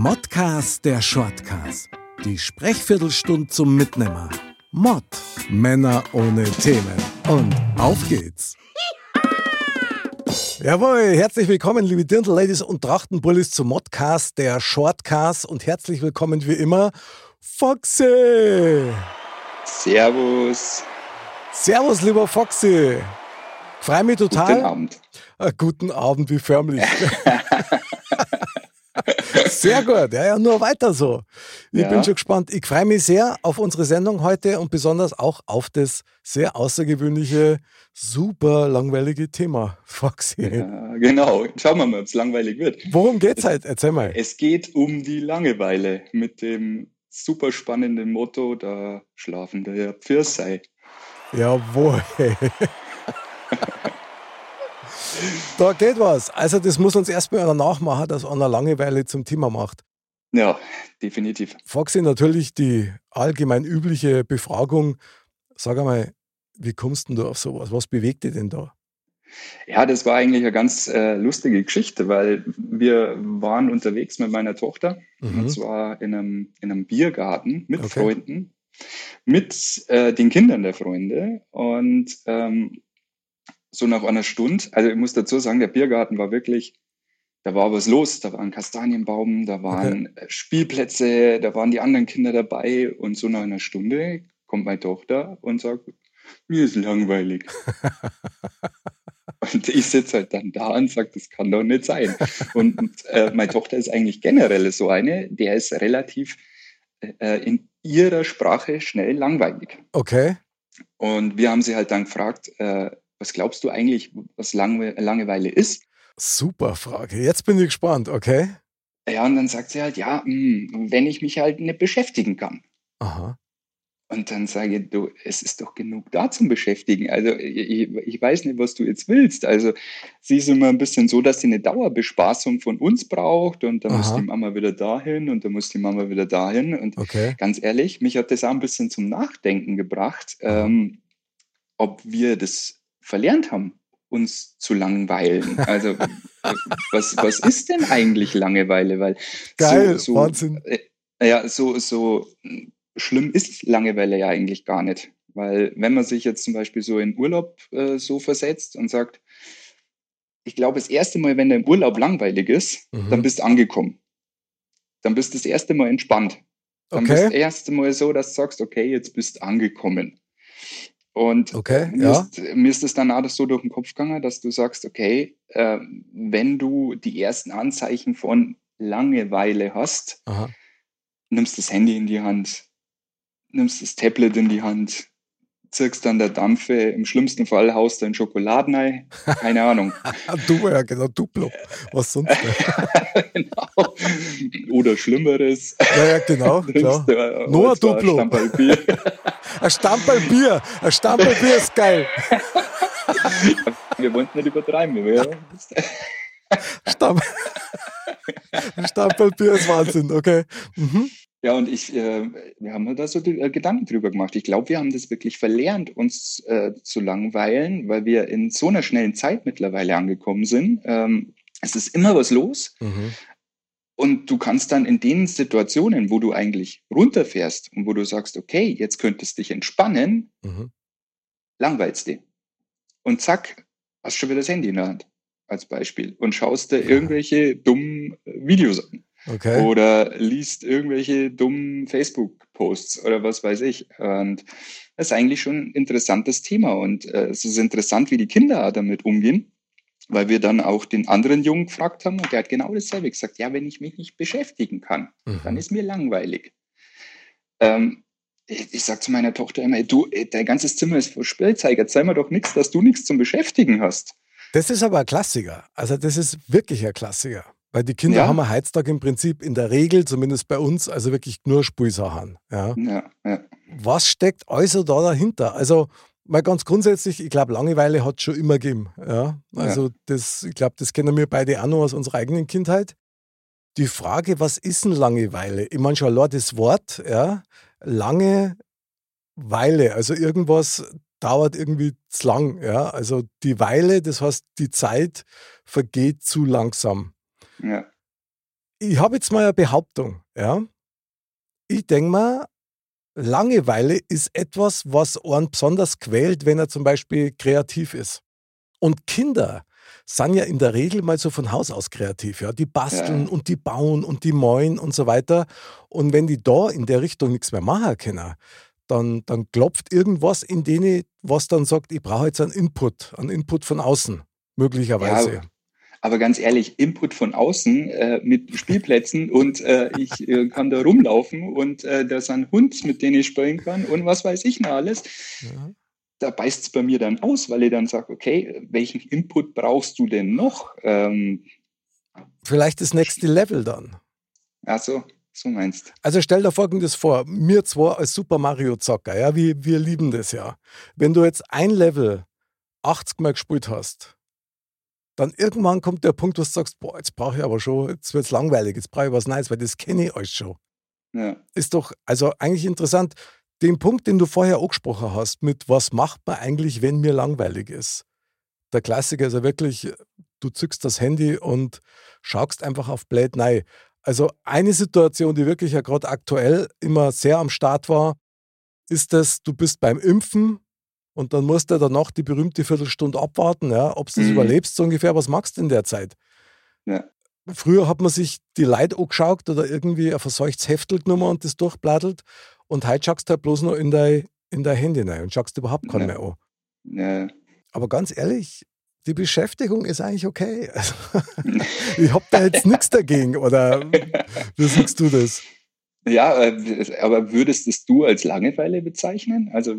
Modcast der Shortcast. Die Sprechviertelstunde zum Mitnehmer. Mod. Männer ohne Themen. Und auf geht's. Jawohl, herzlich willkommen, liebe Dirndl-Ladies und Trachtenbullis zum Modcast der Shortcast und herzlich willkommen wie immer, Foxy. Servus. Servus, lieber Foxy. Freue mich total. Guten Abend. Äh, guten Abend, wie förmlich. sehr gut, ja, ja, nur weiter so. Ich Ja. bin schon gespannt. Ich freue mich sehr auf unsere Sendung heute und besonders auch auf das sehr außergewöhnliche, super langweilige Thema, Foxy. Ja, genau. Schauen wir mal, ob es langweilig wird. Worum geht's heute? Erzähl mal. Es geht um die Langeweile mit dem super spannenden Motto, da schlafen der Pfirsei. Jawohl. da geht was. Also, das muss uns erstmal einer nachmachen, dass einer Langeweile zum Thema macht. Ja, definitiv. Foxy, natürlich die allgemein übliche Befragung. Sag einmal, wie kommst denn du auf sowas? Was bewegt dich denn da? Ja, das war eigentlich eine ganz äh, lustige Geschichte, weil wir waren unterwegs mit meiner Tochter Mhm. und zwar in einem, in einem Biergarten mit Okay. Freunden, mit äh, den Kindern der Freunde und ähm, so nach einer Stunde, also ich muss dazu sagen, der Biergarten war wirklich, da war was los, da war ein Kastanienbaum, da waren äh, Spielplätze, da waren die anderen Kinder dabei und so nach einer Stunde kommt meine Tochter und sagt, mir ist langweilig. Und ich sitze halt dann da und sage, das kann doch nicht sein. Und, und äh, meine Tochter ist eigentlich generell so eine, der ist relativ äh, in ihrer Sprache schnell langweilig. Okay. Und wir haben sie halt dann gefragt, äh, was glaubst du eigentlich, was Lange Langeweile ist? Super Frage. Jetzt bin ich gespannt, okay? Ja, und dann sagt sie halt, ja, mh, wenn ich mich halt nicht beschäftigen kann. Aha. Und dann sage ich, du, es ist doch genug da zum Beschäftigen. Also ich, ich weiß nicht, was du jetzt willst. Also sie ist immer ein bisschen so, dass sie eine Dauerbespaßung von uns braucht und dann muss Aha. die Mama wieder dahin und dann muss die Mama wieder dahin. Und Okay. ganz ehrlich, mich hat das auch ein bisschen zum Nachdenken gebracht, ähm, ob wir das verlernt haben, uns zu langweilen. Also was, was ist denn eigentlich Langeweile? Weil Geil, so, so, Wahnsinn. äh, ja, so, so schlimm ist Langeweile ja eigentlich gar nicht. Weil wenn man sich jetzt zum Beispiel so in Urlaub äh, so versetzt und sagt, ich glaube, das erste Mal, wenn der im Urlaub langweilig ist, Mhm. dann bist du angekommen. Dann bist du das erste Mal entspannt. Dann Okay. bist du das erste Mal so, dass du sagst, okay, jetzt bist du angekommen. Und Okay, mir, ja. ist, mir ist es dann auch so durch den Kopf gegangen, dass du sagst, okay, äh, wenn du die ersten Anzeichen von Langeweile hast, Aha. nimmst das Handy in die Hand, nimmst das Tablet in die Hand, zirkst dann der Dampfe, im schlimmsten Fall haust du ein Schokoladenei, keine Ahnung. Ah, Du, ja, genau, Duplo. Was sonst? genau. Oder Schlimmeres. Ja, ja, genau, klar. Du, äh, Nur ein Duplo. Ein Stamperl Bier. Ein Stamperl Bier ist geil. Wir wollten nicht übertreiben. Ja. Stamm ein Stamperl Bier ist Wahnsinn, okay. Mhm. Ja, und ich, äh, wir haben da so die, äh, Gedanken drüber gemacht. Ich glaube, wir haben das wirklich verlernt, uns äh, zu langweilen, weil wir in so einer schnellen Zeit mittlerweile angekommen sind. Ähm, es ist immer was los Mhm. und du kannst dann in den Situationen, wo du eigentlich runterfährst und wo du sagst, okay, jetzt könntest dich entspannen, Mhm. langweilst dich. Und zack, hast schon wieder das Handy in der Hand als Beispiel und schaust dir irgendwelche dummen äh, Videos an. Okay. oder liest irgendwelche dummen Facebook-Posts oder was weiß ich. Und das ist eigentlich schon ein interessantes Thema. Und äh, es ist interessant, wie die Kinder damit umgehen, weil wir dann auch den anderen Jungen gefragt haben und der hat genau dasselbe gesagt. Ja, wenn ich mich nicht beschäftigen kann, dann Mhm. ist mir langweilig. Ähm, ich, ich sag zu meiner Tochter immer, du, dein ganzes Zimmer ist voll Spielzeug, erzähl mir doch nichts, dass du nichts zum Beschäftigen hast. Das ist aber ein Klassiker. Also das ist wirklich ein Klassiker. Weil die Kinder Ja. haben am Heiztag im Prinzip in der Regel, zumindest bei uns, also wirklich nur Spielsachen. Ja. Ja, ja. Was steckt also da dahinter? Also mal ganz grundsätzlich, ich glaube, Langeweile hat es schon immer gegeben. Ja. Also das, ich glaube, das kennen wir beide auch noch aus unserer eigenen Kindheit. Die Frage, was ist denn Langeweile? Ich meine schon allein das Wort, ja, lange Weile, also irgendwas dauert irgendwie zu lang, ja. Also die Weile, das heißt, die Zeit vergeht zu langsam. Ja. Ich habe jetzt mal eine Behauptung, ja. Ich denke mal, Langeweile ist etwas, was einen besonders quält, wenn er zum Beispiel kreativ ist. Und Kinder sind ja in der Regel mal so von Haus aus kreativ, ja. Die basteln ja. und die bauen und die mäuen und so weiter. Und wenn die da in der Richtung nichts mehr machen können, dann, dann klopft irgendwas in denen, was dann sagt, ich brauche jetzt einen Input, einen Input von außen, möglicherweise. Ja, aber ganz ehrlich, Input von außen äh, mit Spielplätzen und äh, ich äh, kann da rumlaufen und äh, da ist ein Hund, mit dem ich spielen kann und was weiß ich noch alles. Ja. Da beißt es bei mir dann aus, weil ich dann sage, okay, welchen Input brauchst du denn noch? Ähm, Vielleicht das nächste Level dann. Ach so, so meinst. Also stell dir folgendes vor, mir zwar als Super Mario Zocker, ja, wir, wir lieben das ja. Wenn du jetzt ein Level 80 Mal gespielt hast, dann irgendwann kommt der Punkt, wo du sagst, boah, jetzt brauche ich aber schon, jetzt wird es langweilig, jetzt brauche ich was Neues, weil das kenne ich euch schon. Ja. Ist doch, also eigentlich interessant, den Punkt, den du vorher angesprochen hast, mit was macht man eigentlich, wenn mir langweilig ist. Der Klassiker ist ja wirklich, du zückst das Handy und schaust einfach auf Blade Nein. Also eine Situation, die wirklich ja gerade aktuell immer sehr am Start war, ist das, du bist beim Impfen und dann musst du danach die berühmte Viertelstunde abwarten, ja, ob du das mhm. überlebst, so ungefähr. Was machst du in der Zeit? Ja. Früher hat man sich die Leute angeschaut oder irgendwie ein verseuchtes Heftel genommen und das durchblattelt. Und heute schaust du halt bloß noch in dein, in dein Handy rein und schaust überhaupt keinen ja. mehr an. Ja. Aber ganz ehrlich, die Beschäftigung ist eigentlich okay. Also, ich habe da jetzt nichts dagegen, oder wie siehst du das? Ja, äh, aber würdest du als Langeweile bezeichnen? Also,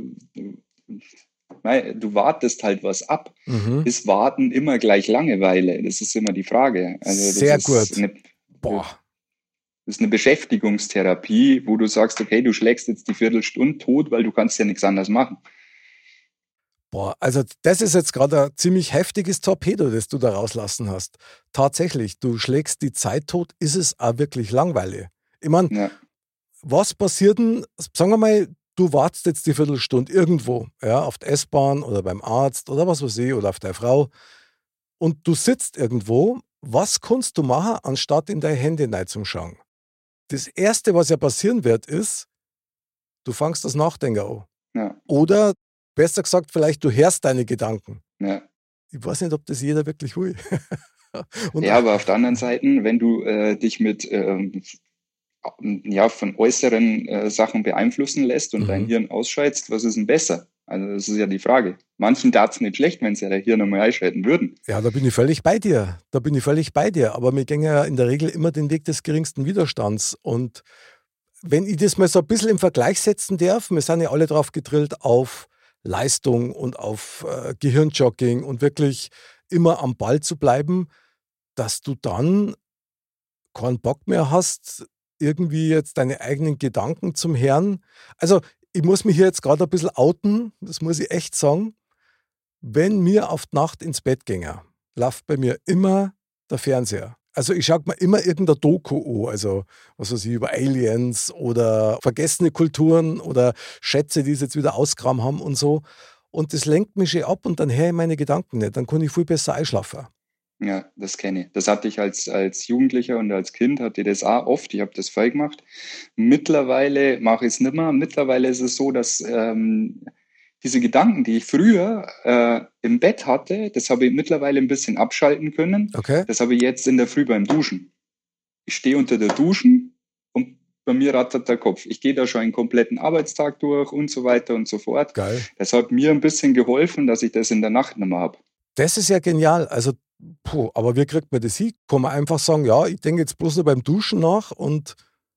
du wartest halt was ab. Mhm. Ist Warten immer gleich Langeweile? Das ist immer die Frage. Also Sehr gut. Eine, Boah. Das ist eine Beschäftigungstherapie, wo du sagst, okay, du schlägst jetzt die Viertelstunde tot, weil du kannst ja nichts anderes machen. Boah, also das ist jetzt gerade ein ziemlich heftiges Torpedo, das du da rauslassen hast. Tatsächlich, du schlägst die Zeit tot, ist es auch wirklich langweilig. Ich meine, ja. was passiert denn, sagen wir mal, du wartest jetzt die Viertelstunde irgendwo, ja, auf der S-Bahn oder beim Arzt oder was weiß ich, oder auf der Frau und du sitzt irgendwo, was kannst du machen, anstatt in dein Handy schauen? Das Erste, was ja passieren wird, ist, du fangst das Nachdenken an. Ja. Oder Besser gesagt, vielleicht du hörst deine Gedanken. Ja. Ich weiß nicht, ob das jeder wirklich will. ja, aber auf der anderen Seite, wenn du äh, dich mit ähm, ja, von äußeren äh, Sachen beeinflussen lässt und mhm. dein Hirn ausschaltest, was ist denn besser? Also das ist ja die Frage. Manchen tat es nicht schlecht, wenn sie ihr Hirn nochmal einschalten würden. Ja, da bin ich völlig bei dir. Da bin ich völlig bei dir. Aber wir gehen ja in der Regel immer den Weg des geringsten Widerstands. Und wenn ich das mal so ein bisschen im Vergleich setzen darf, wir sind ja alle drauf gedrillt auf Leistung und auf äh, Gehirnjogging und wirklich immer am Ball zu bleiben, dass du dann keinen Bock mehr hast, irgendwie jetzt deine eigenen Gedanken zum Herrn. Also ich muss mich hier jetzt gerade ein bisschen outen, das muss ich echt sagen. Wenn mir auf die Nacht ins Bett ginge, läuft bei mir immer der Fernseher. Also ich schaue mir immer irgendein Doku an, also was weiß ich, über Aliens oder vergessene Kulturen oder Schätze, die es jetzt wieder ausgraben haben und so. Und das lenkt mich schon ab und dann höre ich meine Gedanken nicht. Dann kann ich viel besser einschlafen. Ja, das kenne ich. Das hatte ich als, als Jugendlicher und als Kind, hatte ich das auch oft. Ich habe das voll gemacht. Mittlerweile mache ich es nicht mehr. Mittlerweile ist es so, dass ähm, diese Gedanken, die ich früher äh, im Bett hatte, das habe ich mittlerweile ein bisschen abschalten können. Okay. Das habe ich jetzt in der Früh beim Duschen. Ich stehe unter der Duschen und bei mir rattert der Kopf. Ich gehe da schon einen kompletten Arbeitstag durch und so weiter und so fort. Geil. Das hat mir ein bisschen geholfen, dass ich das in der Nacht nicht mehr habe. Das ist ja genial. Also, puh, aber wie kriegt man das hin? Kann man einfach sagen, ja, ich denke jetzt bloß nur beim Duschen nach und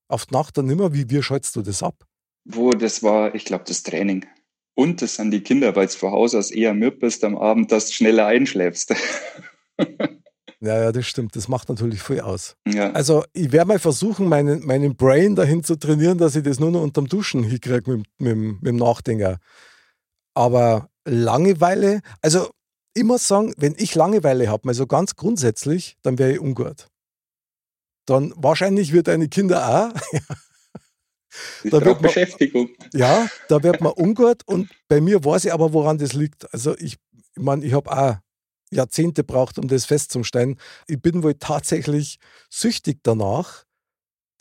auf die Nacht dann nimmer. Wie, wie schaltest du das ab? Wo, das war, ich glaube, das Training. Und das sind die Kinder, weil du von Haus aus eher müde bist am Abend, dass du schneller einschläfst. Ja, ja, das stimmt. Das macht natürlich viel aus. Ja. Also, ich werde mal versuchen, meinen, meinen Brain dahin zu trainieren, dass ich das nur noch unterm Duschen hinkriege mit, mit, mit dem Nachdenker. Aber Langeweile, also muss sagen, wenn ich Langeweile habe, mal so ganz grundsätzlich, dann wäre ich ungut. Dann wahrscheinlich wird deine Kinder auch. da wird man, Beschäftigung. Ja, da wird man ungut und bei mir weiß ich aber, woran das liegt. Also ich, ich meine, ich habe auch Jahrzehnte braucht, um das festzustellen. Ich bin wohl tatsächlich süchtig danach,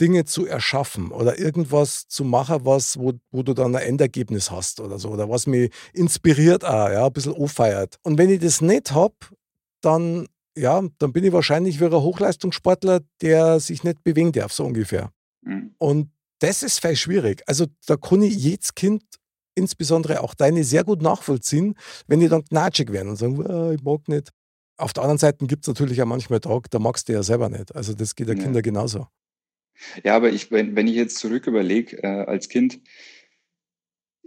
Dinge zu erschaffen oder irgendwas zu machen, was, wo, wo du dann ein Endergebnis hast oder so, oder was mich inspiriert auch, ja, ein bisschen auffeiert. Und wenn ich das nicht habe, dann, ja, dann bin ich wahrscheinlich wie ein Hochleistungssportler, der sich nicht bewegen darf, so ungefähr. Mhm. Und das ist viel schwierig. Also da kann ich jedes Kind, insbesondere auch deine, sehr gut nachvollziehen, wenn die dann knatschig werden und sagen, ah, ich mag nicht. Auf der anderen Seite gibt es natürlich auch manchmal Tage, da magst du ja selber nicht. Also das geht ja, ja. Kinder genauso. Ja, aber ich, wenn, wenn ich jetzt zurück überlege, äh, als Kind,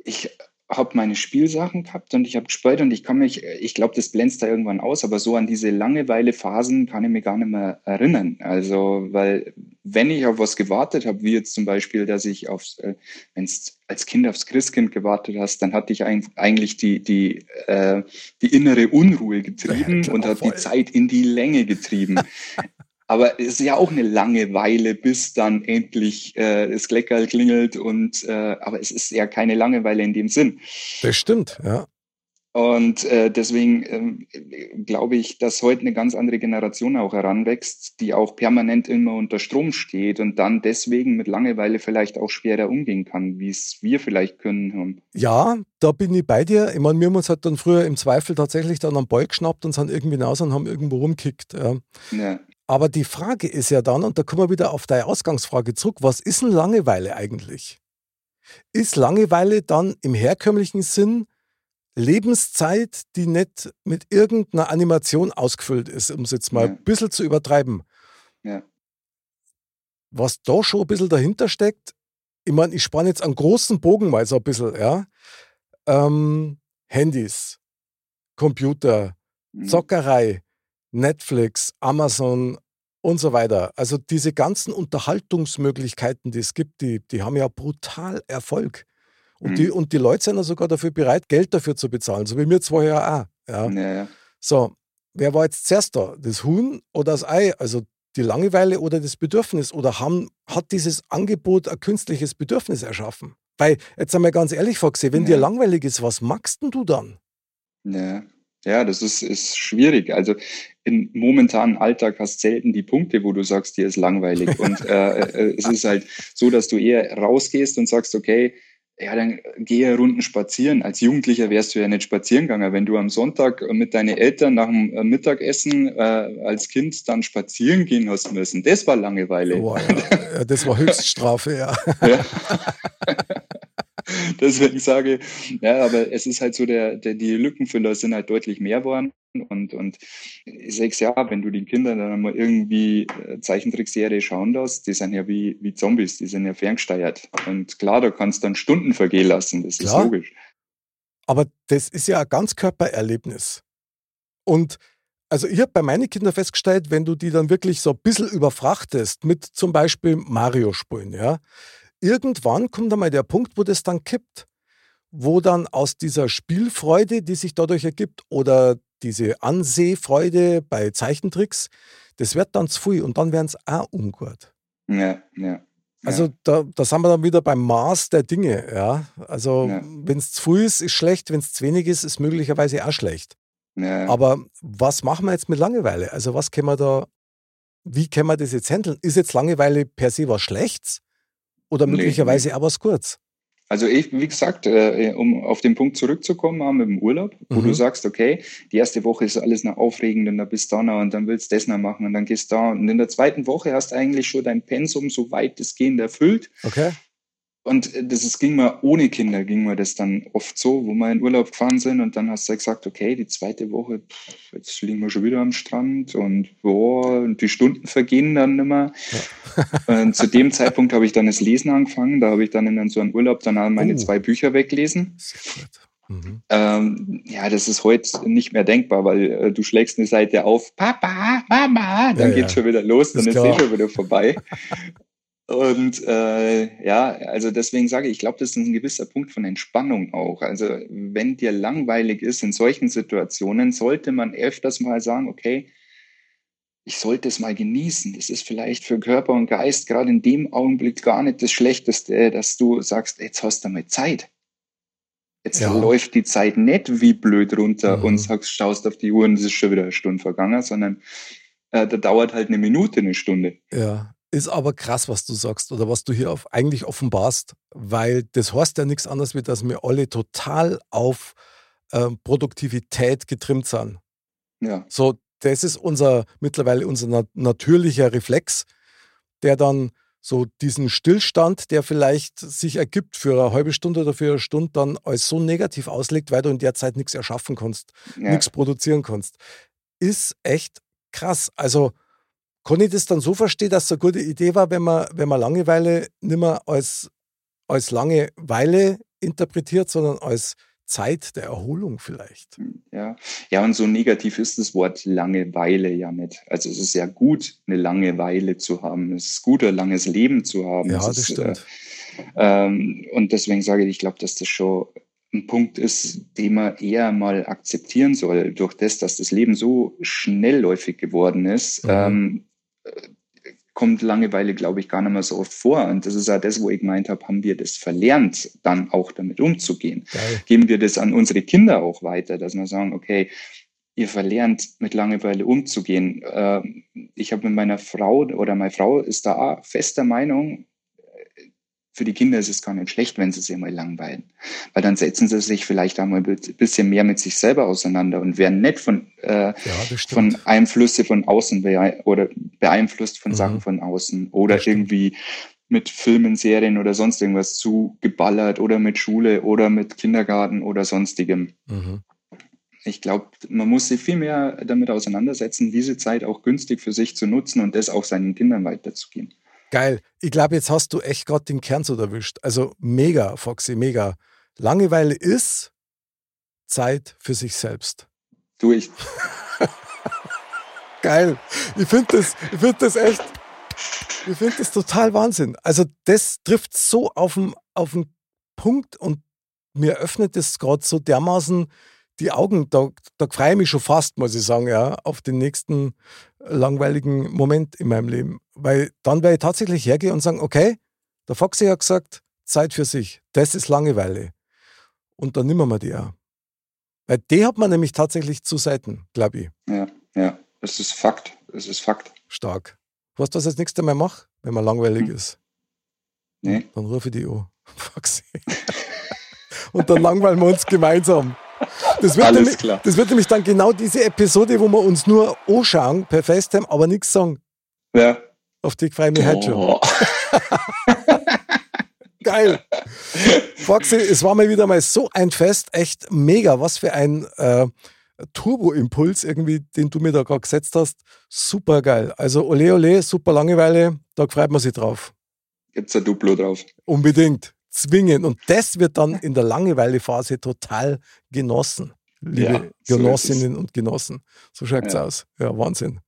ich habe meine Spielsachen gehabt und ich habe gespielt und ich kann mich, ich glaube, das blendest da irgendwann aus, aber so an diese Langeweile-Phasen kann ich mich gar nicht mehr erinnern. Also, weil wenn ich auf was gewartet habe, wie jetzt zum Beispiel, dass ich aufs, äh, wenn es als Kind aufs Christkind gewartet hast, dann hatte ich eigentlich die, die, äh, die innere Unruhe getrieben ja, und hat die Zeit in die Länge getrieben. Aber es ist ja auch eine Langeweile, bis dann endlich äh, das Kleckerl klingelt und äh, aber es ist ja keine Langeweile in dem Sinn. Das stimmt, ja. Und äh, deswegen ähm, glaube ich, dass heute eine ganz andere Generation auch heranwächst, die auch permanent immer unter Strom steht und dann deswegen mit Langeweile vielleicht auch schwerer umgehen kann, wie es wir vielleicht können. Ja, da bin ich bei dir. Ich meine, wir haben uns halt dann früher im Zweifel tatsächlich dann am Ball geschnappt und sind irgendwie raus und haben irgendwo rumkickt. Ja. ja. Aber die Frage ist ja dann, und da kommen wir wieder auf deine Ausgangsfrage zurück, was ist denn Langeweile eigentlich? Ist Langeweile dann im herkömmlichen Sinn Lebenszeit, die nicht mit irgendeiner Animation ausgefüllt ist, um es jetzt mal ja. ein bisschen zu übertreiben? Ja. Was da schon ein bisschen dahinter steckt, ich meine, ich spanne jetzt einen großen Bogen mal so ein bisschen, ja. Ähm, Handys, Computer, mhm. Zockerei, Netflix, Amazon und so weiter. Also diese ganzen Unterhaltungsmöglichkeiten, die es gibt, die, die haben ja brutal Erfolg. Und, mhm. die, und die Leute sind ja sogar dafür bereit, Geld dafür zu bezahlen, so wie wir zwei ja auch. Ja. ja, ja. So, wer war jetzt zuerst da? Das Huhn oder das Ei? Also die Langeweile oder das Bedürfnis? Oder haben, hat dieses Angebot ein künstliches Bedürfnis erschaffen? Weil, jetzt einmal ganz ehrlich vorgesehen, wenn ja. dir langweilig ist, was magst denn du dann? Ja. Ja, das ist, ist schwierig. Also im momentanen Alltag hast selten die Punkte, wo du sagst, dir ist langweilig. Und äh, äh, es ist halt so, dass du eher rausgehst und sagst, okay, ja, dann gehe Runden spazieren. Als Jugendlicher wärst du ja nicht spazieren gegangen. Wenn du am Sonntag mit deinen Eltern nach dem äh, Mittagessen äh, als Kind dann spazieren gehen hast müssen, das war Langeweile. Boah, ja. das war Höchststrafe, ja. ja. Deswegen sage ich, ja, aber es ist halt so, der, der, die Lückenfüller sind halt deutlich mehr geworden. Und, und sechs Jahre, wenn du den Kindern dann mal irgendwie äh, Zeichentrickserie schauen lässt, die sind ja wie, wie Zombies, die sind ja ferngesteuert. Und klar, da kannst du dann Stunden vergehen lassen, das klar. ist logisch. Aber das ist ja ein Ganzkörpererlebnis. Und also ich habe bei meinen Kindern festgestellt, wenn du die dann wirklich so ein bisschen überfrachtest mit zum Beispiel Mario-Spielen, ja, irgendwann kommt einmal der Punkt, wo das dann kippt, wo dann aus dieser Spielfreude, die sich dadurch ergibt, oder diese Ansehfreude bei Zeichentricks, das wird dann zu viel und dann werden es auch ungut. Ja, ja. Also da, da sind wir dann wieder beim Maß der Dinge, ja. Also ja. wenn es zu viel ist, ist schlecht, wenn es zu wenig ist, ist möglicherweise auch schlecht. Ja. Aber was machen wir jetzt mit Langeweile? Also was können wir da, wie können wir das jetzt handeln? Ist jetzt Langeweile per se was Schlechtes? Oder möglicherweise nee, auch was kurz? Also ich, wie gesagt, äh, um auf den Punkt zurückzukommen, haben mit dem Urlaub, wo mhm. du sagst, okay, die erste Woche ist alles noch aufregend und dann bist du da noch und dann willst du das noch machen und dann gehst du da und in der zweiten Woche hast du eigentlich schon dein Pensum so weit es gehend erfüllt. Okay. Und das ist, ging mir ohne Kinder, ging mir das dann oft so, wo wir in Urlaub gefahren sind und dann hast du gesagt, okay, die zweite Woche, pff, jetzt liegen wir schon wieder am Strand und boah, und die Stunden vergehen dann immer. Ja. und zu dem Zeitpunkt habe ich dann das Lesen angefangen, da habe ich dann in so einem Urlaub dann meine oh. zwei Bücher weglesen. Mhm. Ähm, ja, das ist heute nicht mehr denkbar, weil äh, du schlägst eine Seite auf, Papa, Mama, dann ja, geht's ja. schon wieder los, dann ist, ist eh schon wieder vorbei. Und äh, ja, also deswegen sage ich, ich glaube, das ist ein gewisser Punkt von Entspannung auch. Also wenn dir langweilig ist in solchen Situationen, sollte man öfters mal sagen, okay, ich sollte es mal genießen. Das ist vielleicht für Körper und Geist gerade in dem Augenblick gar nicht das Schlechteste, dass du sagst, jetzt hast du mal Zeit. Jetzt ja. läuft die Zeit nicht wie blöd runter mhm. und sagst, schaust auf die Uhr und es ist schon wieder eine Stunde vergangen, sondern äh, da dauert halt eine Minute, eine Stunde. Ja, ist aber krass, was du sagst oder was du hier auf, eigentlich offenbarst, weil das heißt ja nichts anderes, wie dass wir alle total auf äh, Produktivität getrimmt sind. Ja. So, das ist unser mittlerweile unser nat natürlicher Reflex, der dann so diesen Stillstand, der vielleicht sich ergibt für eine halbe Stunde oder für eine Stunde, dann als so negativ auslegt, weil du in der Zeit nichts erschaffen kannst, ja. nichts produzieren kannst, ist echt krass. Also kann ich das dann so verstehen, dass es eine gute Idee war, wenn man, wenn man Langeweile nicht mehr als, als Langeweile interpretiert, sondern als Zeit der Erholung vielleicht. Hm, ja. ja, und so negativ ist das Wort Langeweile ja nicht. Also es ist ja gut, eine Langeweile zu haben. Es ist gut, ein langes Leben zu haben. Ja, es das ist, stimmt. Äh, ähm, und deswegen sage ich, ich glaube, dass das schon ein Punkt ist, den man eher mal akzeptieren soll. Durch das, dass das Leben so schnellläufig geworden ist, mhm. ähm, kommt Langeweile, glaube ich, gar nicht mehr so oft vor. Und das ist ja das, wo ich gemeint habe, haben wir das verlernt, dann auch damit umzugehen. Geil. Geben wir das an unsere Kinder auch weiter, dass wir sagen, okay, ihr verlernt mit Langeweile umzugehen. Ähm, ich habe mit meiner Frau oder meine Frau ist da fester Meinung, für die Kinder ist es gar nicht schlecht, wenn sie sich mal langweilen. Weil dann setzen sie sich vielleicht einmal ein bisschen mehr mit sich selber auseinander und werden nicht von, äh, ja, von Einflüsse von außen bee oder beeinflusst von mhm. Sachen von außen oder irgendwie mit Filmen, Serien oder sonst irgendwas zugeballert oder mit Schule oder mit Kindergarten oder sonstigem. Mhm. Ich glaube, man muss sich viel mehr damit auseinandersetzen, diese Zeit auch günstig für sich zu nutzen und das auch seinen Kindern weiterzugeben. Geil. Ich glaube, jetzt hast du echt gerade den Kern so erwischt. Also mega, Foxy, mega. Langeweile ist Zeit für sich selbst. Du, ich. Geil. Ich finde das, find das echt, ich finde das total Wahnsinn. Also das trifft so auf den, auf den Punkt und mir öffnet das gerade so dermaßen die Augen, da, da freue ich mich schon fast, muss ich sagen, ja, auf den nächsten langweiligen Moment in meinem Leben. Weil dann werde ich tatsächlich hergehen und sagen, okay, der Foxy hat gesagt, Zeit für sich. Das ist Langeweile. Und dann nehmen wir die auch. Weil die hat man nämlich tatsächlich zu Seiten, glaube ich. Ja, ja, das ist Fakt. Das ist Fakt. Stark. Weißt du, was ich das nächste Mal mache, wenn man langweilig hm. ist? Nee. Dann rufe ich die an. Foxy. und dann langweilen wir uns gemeinsam. Das wird, nämlich, klar. das wird nämlich dann genau diese Episode, wo wir uns nur anschauen per FaceTime, aber nichts sagen. Ja. Auf die freue ich mich heute schon. Geil. Foxy, es war mal wieder mal so ein Fest, echt mega. Was für ein äh, Turbo-Impuls irgendwie, den du mir da gerade gesetzt hast. Super geil. Also ole ole, super Langeweile, da freut man sich drauf. Gibt's ein Duplo drauf. Unbedingt zwingen. Und das wird dann in der Langeweilephase total genossen, liebe ja, Genossinnen und Genossen. So schaut es ja. aus. Ja, Wahnsinn.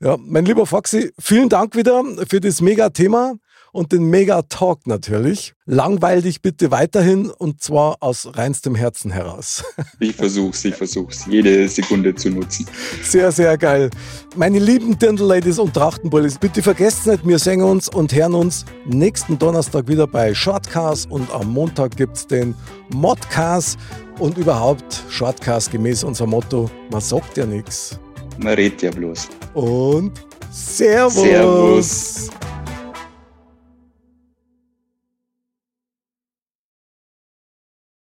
Ja, mein lieber Foxy, vielen Dank wieder für das Mega-Thema und den Mega-Talk natürlich. Langweil dich bitte weiterhin und zwar aus reinstem Herzen heraus. Ich versuch's, ich versuch's, jede Sekunde zu nutzen. Sehr, sehr geil. Meine lieben Dirndl-Ladies und Trachtenbullis, bitte vergesst nicht, wir sehen uns und hören uns nächsten Donnerstag wieder bei Shortcast und am Montag gibt's den Modcast und überhaupt Shortcast gemäß unser Motto, man sagt ja nichts. Man redet ja bloß. Und Servus. Servus.